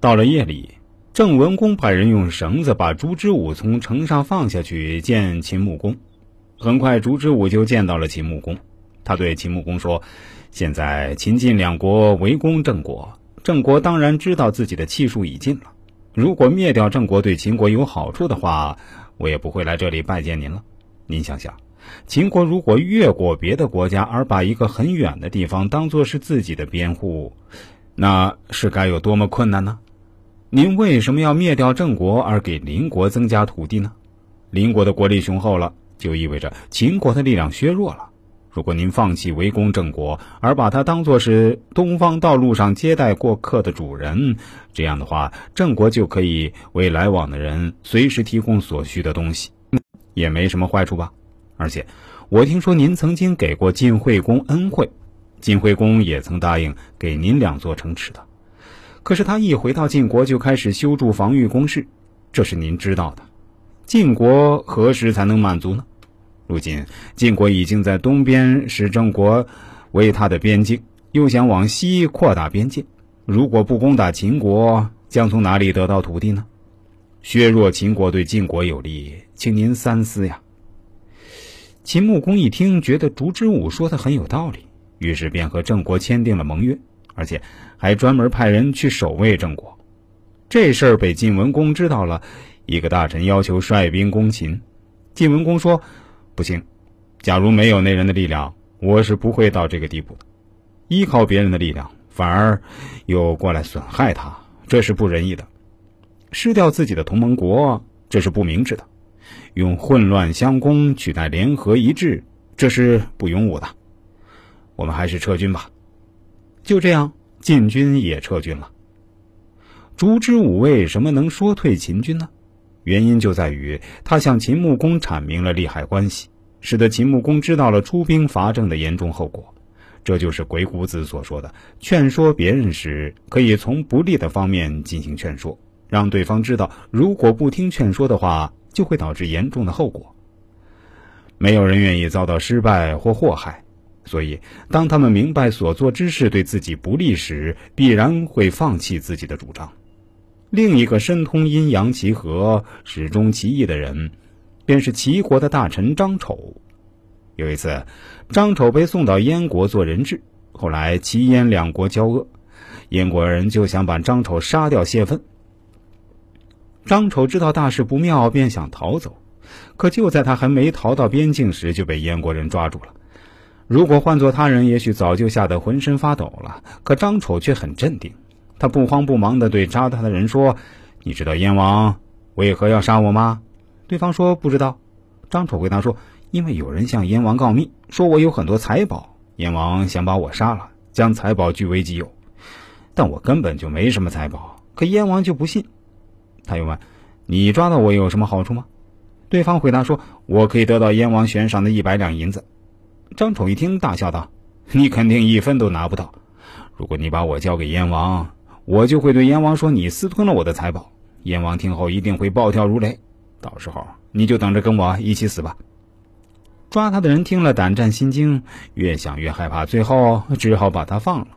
到了夜里，郑文公派人用绳子把朱之武从城上放下去见秦穆公。很快，朱之武就见到了秦穆公。他对秦穆公说：“现在秦晋两国围攻郑国，郑国当然知道自己的气数已尽了。如果灭掉郑国对秦国有好处的话，我也不会来这里拜见您了。您想想，秦国如果越过别的国家而把一个很远的地方当做是自己的边户，那是该有多么困难呢？”您为什么要灭掉郑国而给邻国增加土地呢？邻国的国力雄厚了，就意味着秦国的力量削弱了。如果您放弃围攻郑国，而把它当作是东方道路上接待过客的主人，这样的话，郑国就可以为来往的人随时提供所需的东西，也没什么坏处吧？而且，我听说您曾经给过晋惠公恩惠，晋惠公也曾答应给您两座城池的。可是他一回到晋国就开始修筑防御工事，这是您知道的。晋国何时才能满足呢？如今晋国已经在东边使郑国为他的边境，又想往西扩大边界。如果不攻打秦国，将从哪里得到土地呢？削弱秦国对晋国有利，请您三思呀。秦穆公一听，觉得烛之武说的很有道理，于是便和郑国签订了盟约。而且还专门派人去守卫郑国，这事儿被晋文公知道了。一个大臣要求率兵攻秦，晋文公说：“不行，假如没有那人的力量，我是不会到这个地步的。依靠别人的力量，反而又过来损害他，这是不仁义的。失掉自己的同盟国，这是不明智的。用混乱相攻取代联合一致，这是不勇武的。我们还是撤军吧。”就这样，晋军也撤军了。烛之武为什么能说退秦军呢？原因就在于他向秦穆公阐明了利害关系，使得秦穆公知道了出兵伐郑的严重后果。这就是鬼谷子所说的：劝说别人时，可以从不利的方面进行劝说，让对方知道，如果不听劝说的话，就会导致严重的后果。没有人愿意遭到失败或祸害。所以，当他们明白所做之事对自己不利时，必然会放弃自己的主张。另一个深通阴阳其和、始终其意的人，便是齐国的大臣张丑。有一次，张丑被送到燕国做人质，后来齐燕两国交恶，燕国人就想把张丑杀掉泄愤。张丑知道大事不妙，便想逃走，可就在他还没逃到边境时，就被燕国人抓住了。如果换做他人，也许早就吓得浑身发抖了。可张丑却很镇定，他不慌不忙地对扎他的人说：“你知道燕王为何要杀我吗？”对方说：“不知道。”张丑回答说：“因为有人向燕王告密，说我有很多财宝，燕王想把我杀了，将财宝据为己有。但我根本就没什么财宝，可燕王就不信。”他又问：“你抓到我有什么好处吗？”对方回答说：“我可以得到燕王悬赏的一百两银子。”张丑一听，大笑道：“你肯定一分都拿不到。如果你把我交给燕王，我就会对燕王说你私吞了我的财宝。燕王听后一定会暴跳如雷，到时候你就等着跟我一起死吧。”抓他的人听了，胆战心惊，越想越害怕，最后只好把他放了。